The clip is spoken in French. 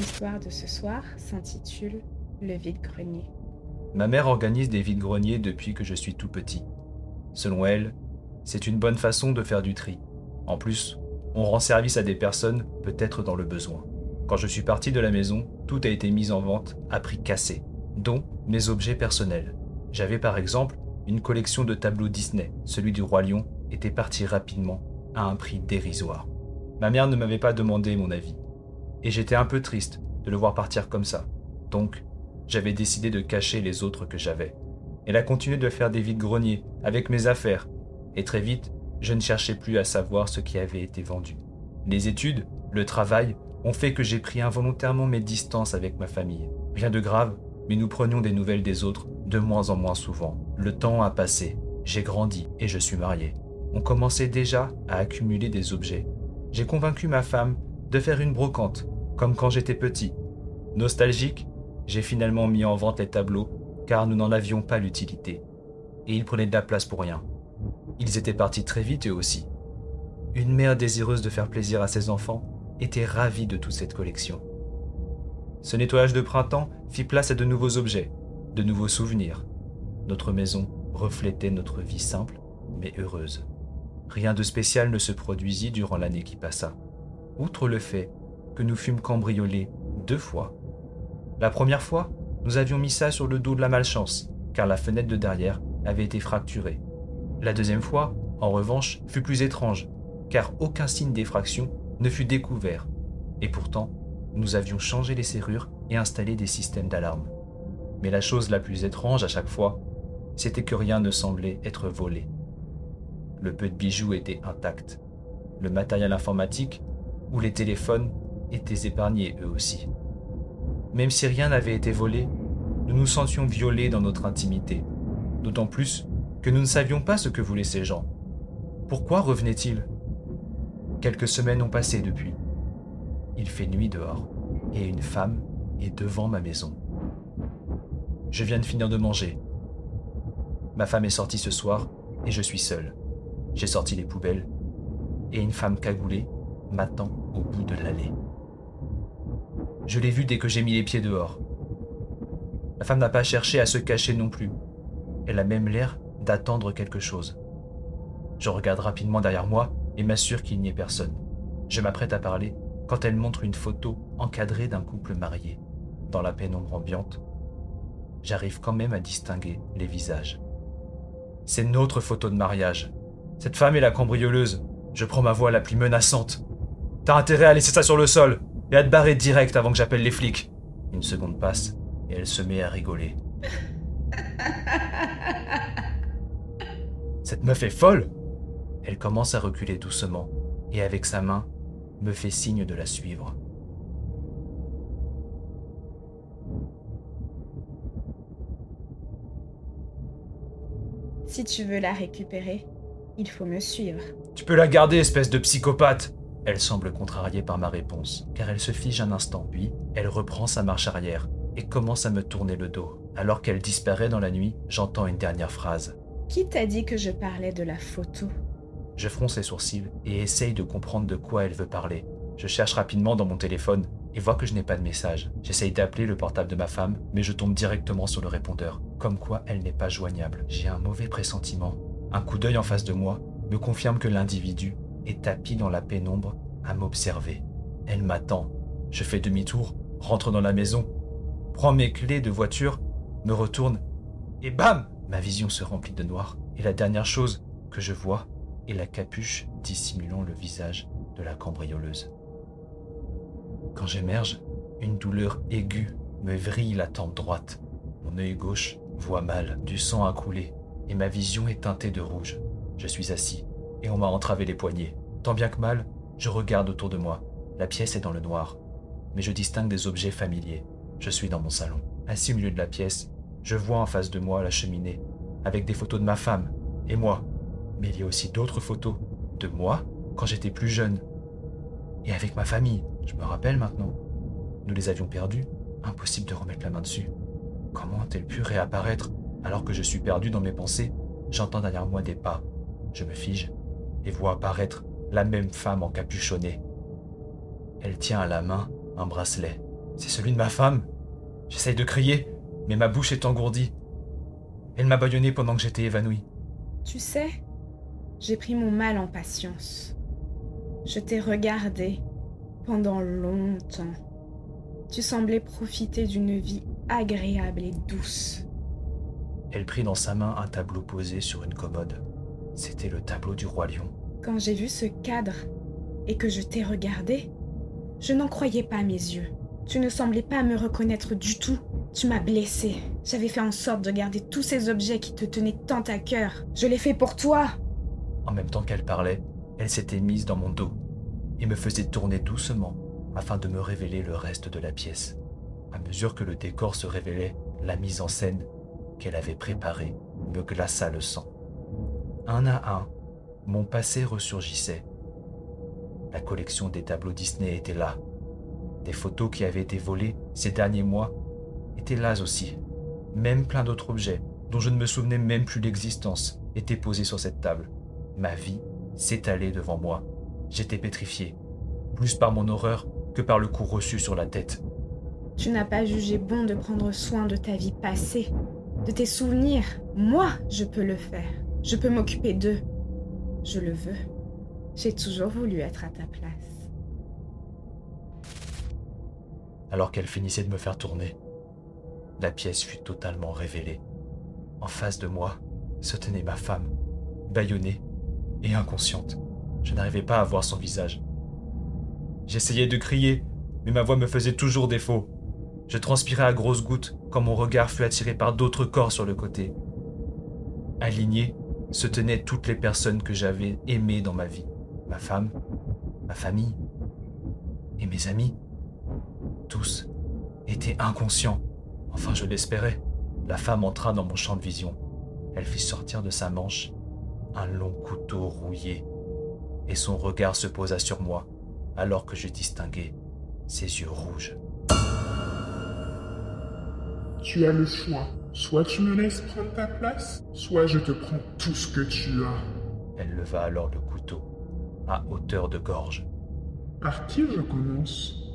histoire de ce soir s'intitule Le vide-grenier. Ma mère organise des vides-greniers depuis que je suis tout petit. Selon elle, c'est une bonne façon de faire du tri. En plus, on rend service à des personnes peut-être dans le besoin. Quand je suis parti de la maison, tout a été mis en vente à prix cassé, dont mes objets personnels. J'avais par exemple une collection de tableaux Disney. Celui du Roi Lion était parti rapidement à un prix dérisoire. Ma mère ne m'avait pas demandé mon avis. Et j'étais un peu triste de le voir partir comme ça. Donc, j'avais décidé de cacher les autres que j'avais. Elle a continué de faire des vides-greniers avec mes affaires. Et très vite, je ne cherchais plus à savoir ce qui avait été vendu. Les études, le travail, ont fait que j'ai pris involontairement mes distances avec ma famille. Rien de grave, mais nous prenions des nouvelles des autres de moins en moins souvent. Le temps a passé, j'ai grandi et je suis marié. On commençait déjà à accumuler des objets. J'ai convaincu ma femme de faire une brocante, comme quand j'étais petit. Nostalgique, j'ai finalement mis en vente les tableaux, car nous n'en avions pas l'utilité. Et ils prenaient de la place pour rien. Ils étaient partis très vite eux aussi. Une mère désireuse de faire plaisir à ses enfants était ravie de toute cette collection. Ce nettoyage de printemps fit place à de nouveaux objets, de nouveaux souvenirs. Notre maison reflétait notre vie simple mais heureuse. Rien de spécial ne se produisit durant l'année qui passa, outre le fait que nous fûmes cambriolés deux fois. La première fois, nous avions mis ça sur le dos de la malchance, car la fenêtre de derrière avait été fracturée. La deuxième fois, en revanche, fut plus étrange, car aucun signe d'effraction ne fut découvert, et pourtant, nous avions changé les serrures et installé des systèmes d'alarme. Mais la chose la plus étrange à chaque fois, c'était que rien ne semblait être volé. Le peu de bijoux était intact. Le matériel informatique ou les téléphones étaient épargnés eux aussi. Même si rien n'avait été volé, nous nous sentions violés dans notre intimité, d'autant plus que nous ne savions pas ce que voulaient ces gens. Pourquoi revenaient-ils? Quelques semaines ont passé depuis. Il fait nuit dehors et une femme est devant ma maison. Je viens de finir de manger. Ma femme est sortie ce soir et je suis seul. J'ai sorti les poubelles et une femme cagoulée m'attend au bout de l'allée. Je l'ai vue dès que j'ai mis les pieds dehors. La femme n'a pas cherché à se cacher non plus. Elle a même l'air d'attendre quelque chose. Je regarde rapidement derrière moi et m'assure qu'il n'y ait personne. Je m'apprête à parler quand elle montre une photo encadrée d'un couple marié. Dans la pénombre ambiante, j'arrive quand même à distinguer les visages. C'est notre photo de mariage. Cette femme est la cambrioleuse. Je prends ma voix la plus menaçante. T'as intérêt à laisser ça sur le sol et à te barrer direct avant que j'appelle les flics. Une seconde passe et elle se met à rigoler. Cette meuf est folle Elle commence à reculer doucement et avec sa main me fait signe de la suivre. Si tu veux la récupérer, il faut me suivre. Tu peux la garder, espèce de psychopathe Elle semble contrariée par ma réponse, car elle se fige un instant, puis elle reprend sa marche arrière et commence à me tourner le dos. Alors qu'elle disparaît dans la nuit, j'entends une dernière phrase. Qui t'a dit que je parlais de la photo? Je fronce les sourcils et essaye de comprendre de quoi elle veut parler. Je cherche rapidement dans mon téléphone et vois que je n'ai pas de message. J'essaye d'appeler le portable de ma femme, mais je tombe directement sur le répondeur, comme quoi elle n'est pas joignable. J'ai un mauvais pressentiment. Un coup d'œil en face de moi me confirme que l'individu est tapis dans la pénombre à m'observer. Elle m'attend. Je fais demi-tour, rentre dans la maison, prends mes clés de voiture, me retourne, et bam Ma vision se remplit de noir, et la dernière chose que je vois est la capuche dissimulant le visage de la cambrioleuse. Quand j'émerge, une douleur aiguë me vrille la tempe droite. Mon œil gauche voit mal, du sang a coulé, et ma vision est teintée de rouge. Je suis assis, et on m'a entravé les poignets. Tant bien que mal, je regarde autour de moi. La pièce est dans le noir, mais je distingue des objets familiers. Je suis dans mon salon. Assis au milieu de la pièce, je vois en face de moi la cheminée, avec des photos de ma femme et moi. Mais il y a aussi d'autres photos de moi quand j'étais plus jeune. Et avec ma famille, je me rappelle maintenant. Nous les avions perdus, impossible de remettre la main dessus. Comment a-t-elle pu réapparaître alors que je suis perdu dans mes pensées? J'entends derrière moi des pas. Je me fige et vois apparaître la même femme encapuchonnée. Elle tient à la main un bracelet. C'est celui de ma femme. J'essaye de crier, mais ma bouche est engourdie. Elle m'a bâillonné pendant que j'étais évanoui. Tu sais, j'ai pris mon mal en patience. Je t'ai regardé pendant longtemps. Tu semblais profiter d'une vie agréable et douce. Elle prit dans sa main un tableau posé sur une commode. C'était le tableau du roi lion. Quand j'ai vu ce cadre et que je t'ai regardé, je n'en croyais pas mes yeux. Tu ne semblais pas me reconnaître du tout. Tu m'as blessé. J'avais fait en sorte de garder tous ces objets qui te tenaient tant à cœur. Je l'ai fait pour toi. En même temps qu'elle parlait, elle s'était mise dans mon dos et me faisait tourner doucement afin de me révéler le reste de la pièce. À mesure que le décor se révélait, la mise en scène qu'elle avait préparée me glaça le sang. Un à un, mon passé ressurgissait. La collection des tableaux Disney était là. Des photos qui avaient été volées ces derniers mois étaient là aussi. Même plein d'autres objets dont je ne me souvenais même plus l'existence étaient posés sur cette table. Ma vie s'étalait devant moi. J'étais pétrifié, plus par mon horreur que par le coup reçu sur la tête. Tu n'as pas jugé bon de prendre soin de ta vie passée, de tes souvenirs. Moi, je peux le faire. Je peux m'occuper d'eux. Je le veux. J'ai toujours voulu être à ta place. Alors qu'elle finissait de me faire tourner, la pièce fut totalement révélée. En face de moi se tenait ma femme, bâillonnée et inconsciente. Je n'arrivais pas à voir son visage. J'essayais de crier, mais ma voix me faisait toujours défaut. Je transpirais à grosses gouttes quand mon regard fut attiré par d'autres corps sur le côté. Alignés se tenaient toutes les personnes que j'avais aimées dans ma vie. Ma femme, ma famille et mes amis. Tous étaient inconscients. Enfin, je l'espérais. La femme entra dans mon champ de vision. Elle fit sortir de sa manche un long couteau rouillé, et son regard se posa sur moi alors que je distinguais ses yeux rouges. Tu as le choix. Soit tu me laisses prendre ta place, soit je te prends tout ce que tu as. Elle leva alors le couteau, à hauteur de gorge. Par qui je commence?